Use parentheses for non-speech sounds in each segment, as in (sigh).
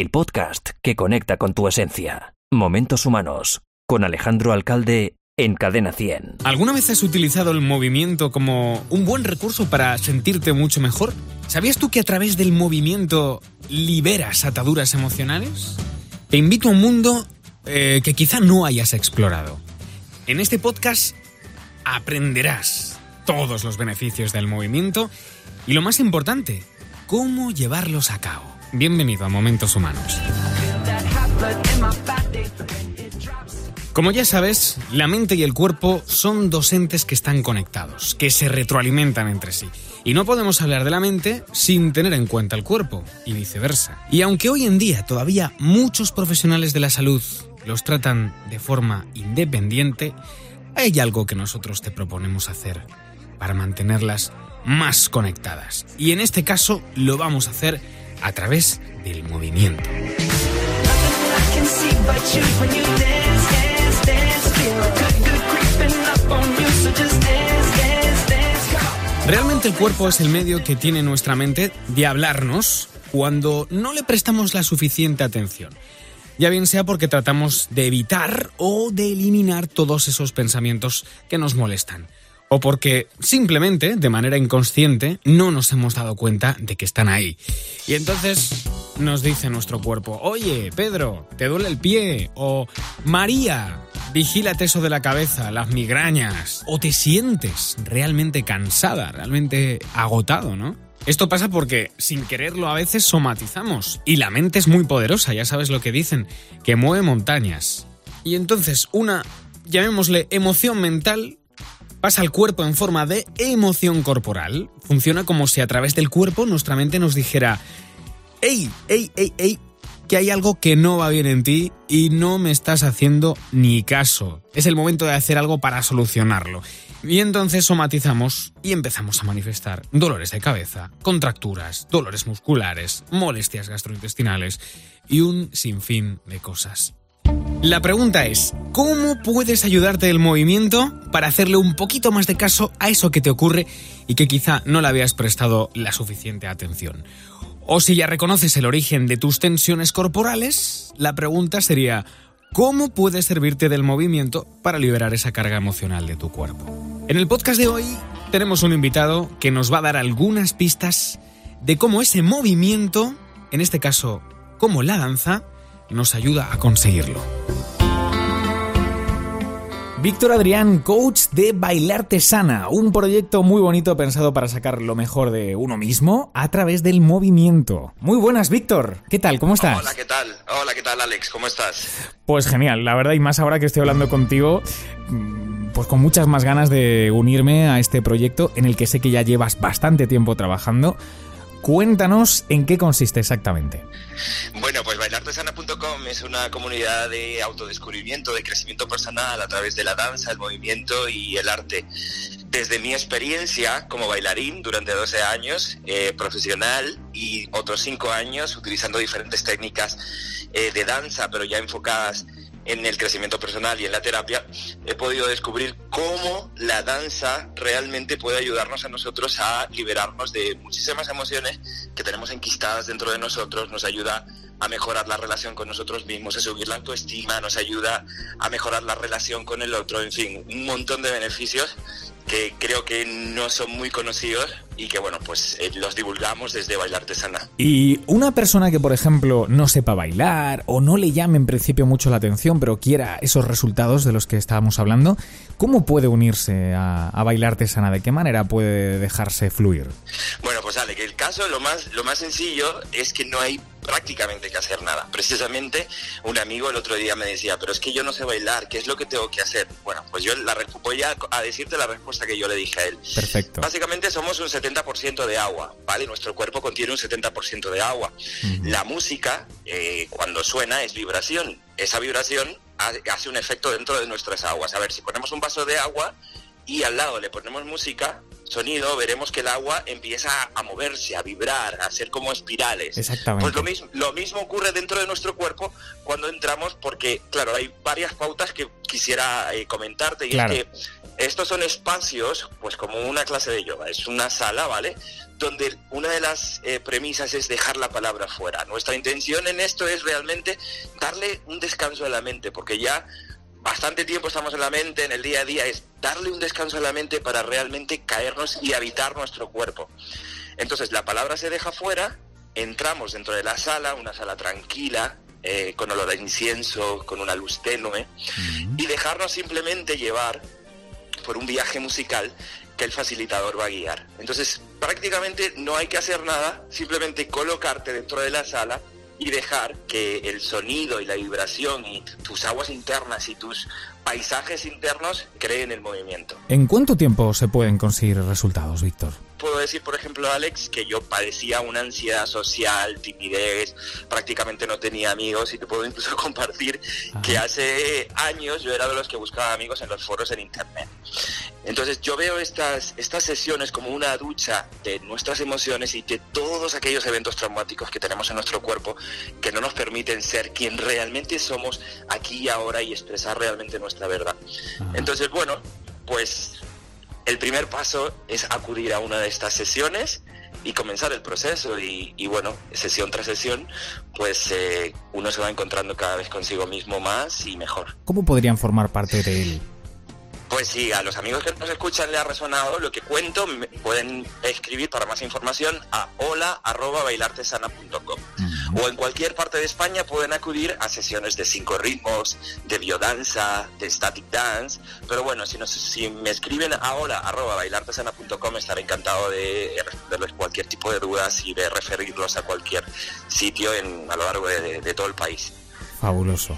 el podcast que conecta con tu esencia. Momentos Humanos, con Alejandro Alcalde en Cadena 100. ¿Alguna vez has utilizado el movimiento como un buen recurso para sentirte mucho mejor? ¿Sabías tú que a través del movimiento liberas ataduras emocionales? Te invito a un mundo eh, que quizá no hayas explorado. En este podcast aprenderás todos los beneficios del movimiento y lo más importante, cómo llevarlos a cabo. Bienvenido a Momentos Humanos. Como ya sabes, la mente y el cuerpo son dos entes que están conectados, que se retroalimentan entre sí. Y no podemos hablar de la mente sin tener en cuenta el cuerpo, y viceversa. Y aunque hoy en día todavía muchos profesionales de la salud los tratan de forma independiente, hay algo que nosotros te proponemos hacer para mantenerlas más conectadas. Y en este caso lo vamos a hacer a través del movimiento. Realmente el cuerpo es el medio que tiene nuestra mente de hablarnos cuando no le prestamos la suficiente atención. Ya bien sea porque tratamos de evitar o de eliminar todos esos pensamientos que nos molestan o porque simplemente, de manera inconsciente, no nos hemos dado cuenta de que están ahí. Y entonces nos dice nuestro cuerpo, oye, Pedro, ¿te duele el pie? O María, vigílate eso de la cabeza, las migrañas. O te sientes realmente cansada, realmente agotado, ¿no? Esto pasa porque sin quererlo a veces somatizamos y la mente es muy poderosa, ya sabes lo que dicen, que mueve montañas. Y entonces una, llamémosle emoción mental, pasa al cuerpo en forma de emoción corporal. Funciona como si a través del cuerpo nuestra mente nos dijera, ¡Ey, ey, ey, ey! Que hay algo que no va bien en ti y no me estás haciendo ni caso. Es el momento de hacer algo para solucionarlo. Y entonces somatizamos y empezamos a manifestar dolores de cabeza, contracturas, dolores musculares, molestias gastrointestinales y un sinfín de cosas. La pregunta es, ¿cómo puedes ayudarte el movimiento para hacerle un poquito más de caso a eso que te ocurre y que quizá no le habías prestado la suficiente atención? O si ya reconoces el origen de tus tensiones corporales, la pregunta sería, ¿cómo puedes servirte del movimiento para liberar esa carga emocional de tu cuerpo? En el podcast de hoy tenemos un invitado que nos va a dar algunas pistas de cómo ese movimiento, en este caso como la danza, nos ayuda a conseguirlo. Víctor Adrián, coach de Bailarte Sana, un proyecto muy bonito pensado para sacar lo mejor de uno mismo a través del movimiento. Muy buenas, Víctor. ¿Qué tal? ¿Cómo estás? Hola, ¿qué tal? Hola, ¿qué tal, Alex? ¿Cómo estás? Pues genial, la verdad, y más ahora que estoy hablando contigo, pues con muchas más ganas de unirme a este proyecto en el que sé que ya llevas bastante tiempo trabajando. Cuéntanos en qué consiste exactamente. Bueno, pues bailartesana.com es una comunidad de autodescubrimiento, de crecimiento personal a través de la danza, el movimiento y el arte. Desde mi experiencia como bailarín durante 12 años, eh, profesional y otros 5 años utilizando diferentes técnicas eh, de danza, pero ya enfocadas en el crecimiento personal y en la terapia, he podido descubrir cómo la danza realmente puede ayudarnos a nosotros a liberarnos de muchísimas emociones que tenemos enquistadas dentro de nosotros, nos ayuda a mejorar la relación con nosotros mismos, a subir la autoestima, nos ayuda a mejorar la relación con el otro, en fin, un montón de beneficios que creo que no son muy conocidos y que bueno, pues eh, los divulgamos desde Bailar Artesana. Y una persona que por ejemplo no sepa bailar o no le llame en principio mucho la atención, pero quiera esos resultados de los que estábamos hablando, ¿cómo puede unirse a, a Bailar Artesana? ¿De qué manera puede dejarse fluir? Bueno, pues Ale, que el caso lo más, lo más sencillo es que no hay prácticamente que hacer nada. Precisamente un amigo el otro día me decía, pero es que yo no sé bailar, ¿qué es lo que tengo que hacer? Bueno, pues yo la, voy a, a decirte la respuesta que yo le dije a él. Perfecto. Básicamente somos un 70% de agua, ¿vale? Nuestro cuerpo contiene un 70% de agua. La música, eh, cuando suena, es vibración. Esa vibración hace un efecto dentro de nuestras aguas. A ver, si ponemos un vaso de agua y al lado le ponemos música, sonido, veremos que el agua empieza a moverse, a vibrar, a hacer como espirales. Exactamente. Pues lo mismo, lo mismo ocurre dentro de nuestro cuerpo cuando entramos, porque, claro, hay varias pautas que quisiera eh, comentarte, y Claro. es que estos son espacios, pues como una clase de yoga, es una sala, ¿vale? Donde una de las eh, premisas es dejar la palabra fuera. Nuestra intención en esto es realmente darle un descanso a la mente, porque ya bastante tiempo estamos en la mente, en el día a día, es darle un descanso a la mente para realmente caernos y habitar nuestro cuerpo. Entonces la palabra se deja fuera, entramos dentro de la sala, una sala tranquila, eh, con olor a incienso, con una luz tenue, y dejarnos simplemente llevar por un viaje musical que el facilitador va a guiar. Entonces, prácticamente no hay que hacer nada, simplemente colocarte dentro de la sala y dejar que el sonido y la vibración y tus aguas internas y tus paisajes internos creen el movimiento. ¿En cuánto tiempo se pueden conseguir resultados, Víctor? Puedo decir, por ejemplo, Alex, que yo padecía una ansiedad social, timidez, prácticamente no tenía amigos y te puedo incluso (laughs) compartir que hace años yo era de los que buscaba amigos en los foros en Internet. Entonces yo veo estas, estas sesiones como una ducha de nuestras emociones y de todos aquellos eventos traumáticos que tenemos en nuestro cuerpo que no nos permiten ser quien realmente somos aquí y ahora y expresar realmente nuestra verdad. Entonces, bueno, pues el primer paso es acudir a una de estas sesiones y comenzar el proceso y, y bueno, sesión tras sesión, pues eh, uno se va encontrando cada vez consigo mismo más y mejor. ¿Cómo podrían formar parte de él? Pues sí, a los amigos que nos escuchan le ha resonado lo que cuento, me pueden escribir para más información a hola@bailartesana.com o en cualquier parte de España pueden acudir a sesiones de cinco ritmos, de biodanza, de static dance, pero bueno, si, nos, si me escriben a hola@bailartesana.com estaré encantado de responderles cualquier tipo de dudas y de referirlos a cualquier sitio en, a lo largo de, de- de todo el país. Fabuloso.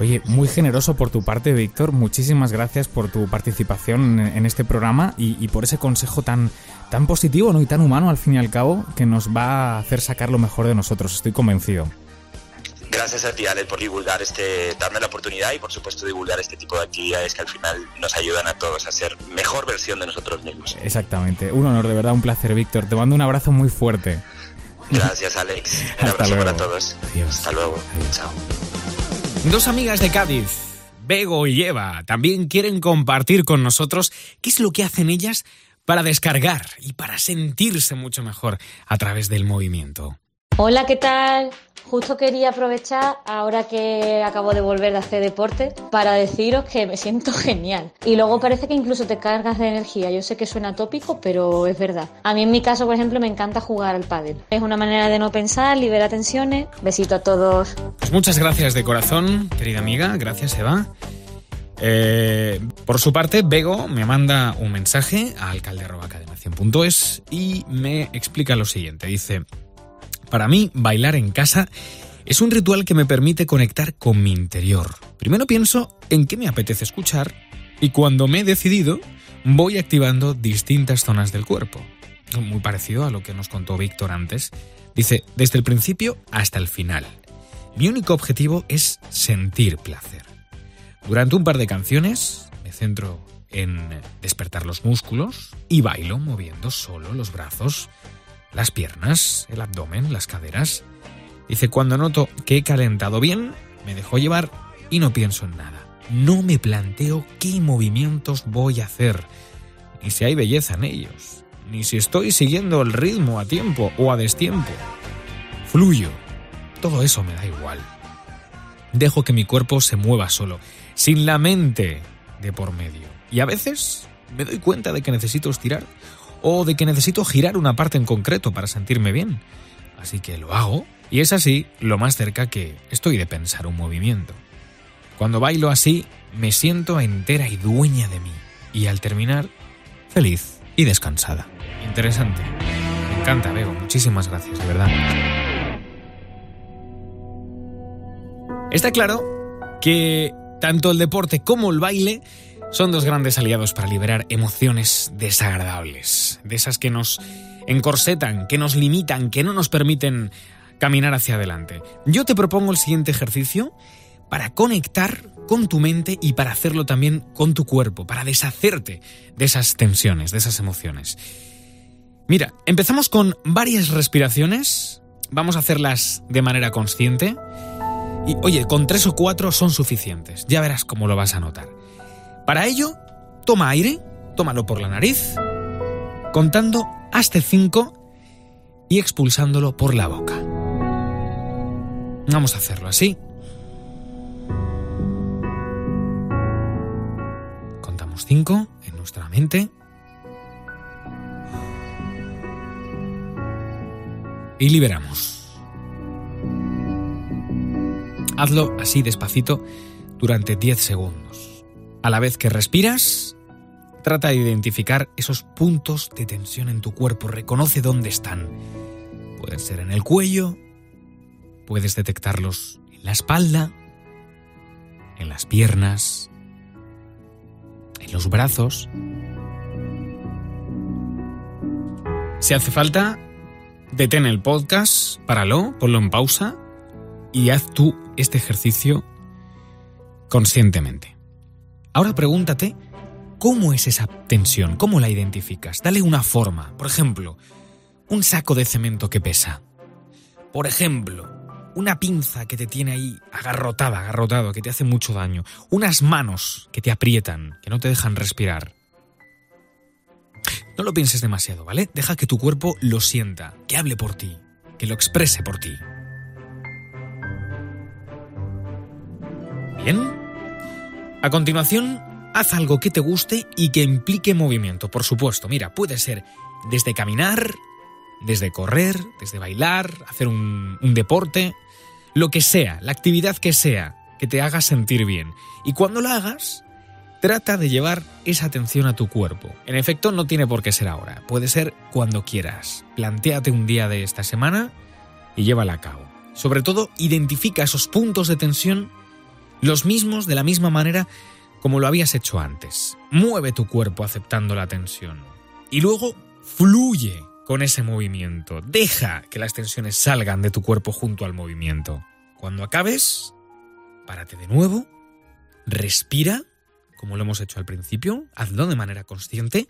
Oye, muy generoso por tu parte, Víctor. Muchísimas gracias por tu participación en, este programa y, y por ese consejo tan, tan positivo ¿no? y tan humano, al fin y al cabo, que nos va a hacer sacar lo mejor de nosotros. Estoy convencido. Gracias a ti, Ale, por divulgar este, darme la oportunidad y por supuesto divulgar este tipo de actividades que al final nos ayudan a todos a ser mejor versión de nosotros mismos. Exactamente. Un honor, de verdad, un placer, Víctor. Te mando un abrazo muy fuerte. Gracias, Alex. (laughs) Un Hasta abrazo luego. para todos. Hasta luego. Chao. Dos amigas de Cádiz, Bego y Eva, también quieren compartir con nosotros qué es lo que hacen ellas para descargar y para sentirse mucho mejor a través del movimiento. Hola, ¿qué tal? Justo quería aprovechar, ahora que acabo de volver de hacer deporte, para deciros que me siento (laughs) genial. Y luego parece que incluso te cargas de energía. Yo sé que suena tópico, pero es verdad. A mí en mi caso, por ejemplo, me encanta jugar al pádel. Es una manera de no pensar, libera tensiones. Besito a todos. Pues muchas gracias de corazón, querida amiga. Gracias, Eva. Eh, por su parte, Bego me manda un mensaje a alcalde.cadenación.es y me explica lo siguiente. Dice, para mí, bailar en casa es un ritual que me permite conectar con mi interior. Primero pienso en qué me apetece escuchar y cuando me he decidido, voy activando distintas zonas del cuerpo. Muy parecido a lo que nos contó Víctor antes. Dice, desde el principio hasta el final. Mi único objetivo es sentir placer. Durante un par de canciones me centro en despertar los músculos y bailo moviendo solo los brazos, las piernas, el abdomen, las caderas. Dice, cuando noto que he calentado bien, me dejo llevar y no pienso en nada. No me planteo qué movimientos voy a hacer, ni si hay belleza en ellos, ni si estoy siguiendo el ritmo a tiempo o a destiempo. Fluyo. Todo eso me da igual. Dejo que mi cuerpo se mueva solo, sin la mente de por medio. Y a veces me doy cuenta de que necesito estirar o de que necesito girar una parte en concreto para sentirme bien. Así que lo hago y es así lo más cerca que estoy de pensar un movimiento. Cuando bailo así, me siento entera y dueña de mí. Y al terminar, feliz y descansada. Interesante. Me encanta, Bego. Muchísimas gracias, de verdad. Está claro que tanto el deporte como el baile son dos grandes aliados para liberar emociones desagradables, de esas que nos encorsetan, que nos limitan, que no nos permiten caminar hacia adelante. Yo te propongo el siguiente ejercicio para conectar con tu mente y para hacerlo también con tu cuerpo, para deshacerte de esas tensiones, de esas emociones. Mira, empezamos con varias respiraciones, vamos a hacerlas de manera consciente y oye, con tres o cuatro son suficientes, ya verás cómo lo vas a notar. Para ello, toma aire, tómalo por la nariz, contando hasta cinco y expulsándolo por la boca. Vamos a hacerlo así. Contamos cinco en nuestra mente. Y liberamos. Hazlo así despacito durante 10 segundos. A la vez que respiras, trata de identificar esos puntos de tensión en tu cuerpo. Reconoce dónde están. Pueden ser en el cuello, puedes detectarlos en la espalda, en las piernas, en los brazos. Si hace falta, detén el podcast, páralo, ponlo en pausa y haz tú este ejercicio conscientemente. Ahora pregúntate, ¿cómo es esa tensión? ¿Cómo la identificas? Dale una forma. Por ejemplo, un saco de cemento que pesa. Por ejemplo, una pinza que te tiene ahí agarrotada, agarrotado, que te hace mucho daño. Unas manos que te aprietan, que no te dejan respirar. No lo pienses demasiado, ¿vale? Deja que tu cuerpo lo sienta, que hable por ti, que lo exprese por ti. Bien. A continuación, haz algo que te guste y que implique movimiento, por supuesto. Mira, puede ser desde caminar, desde correr, desde bailar, hacer un, deporte, lo que sea, la actividad que sea, que te haga sentir bien. Y cuando la hagas, trata de llevar esa atención a tu cuerpo. En efecto, no tiene por qué ser ahora, puede ser cuando quieras. Plantéate un día de esta semana y llévala a cabo. Sobre todo, identifica esos puntos de tensión, los mismos de la misma manera como lo habías hecho antes. Mueve tu cuerpo aceptando la tensión. Y luego, fluye con ese movimiento. Deja que las tensiones salgan de tu cuerpo junto al movimiento. Cuando acabes, párate de nuevo, respira, como lo hemos hecho al principio, hazlo de manera consciente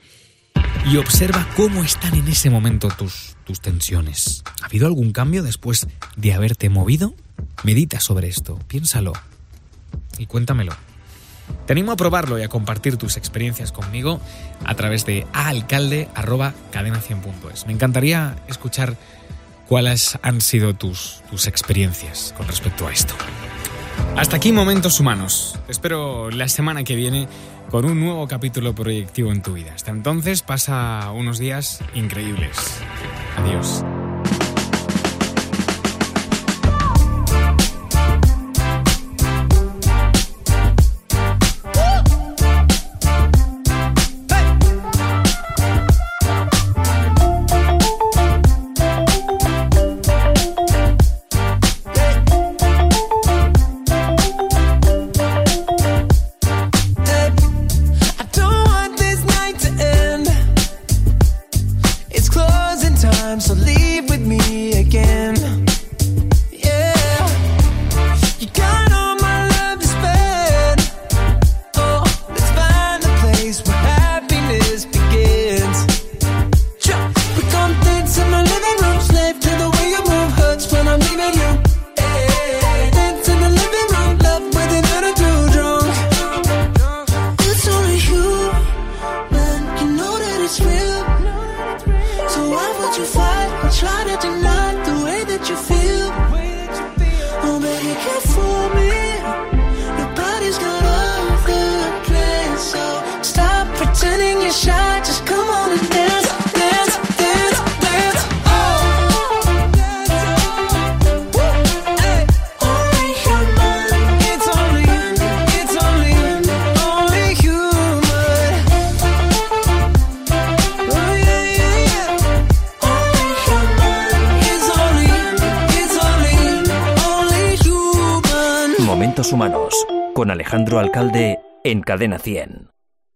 y observa cómo están en ese momento tus, tus tensiones. ¿Ha habido algún cambio después de haberte movido? Medita sobre esto, piénsalo y cuéntamelo. Te animo a probarlo y a compartir tus experiencias conmigo a través de aalcalde.cadena100.es. Me encantaría escuchar cuáles han sido tus, tus experiencias con respecto a esto. Hasta aquí Momentos Humanos. Espero la semana que viene con un nuevo capítulo proyectivo en tu vida. Hasta entonces pasa unos días increíbles. Adiós. Alejandro Alcalde en Cadena 100.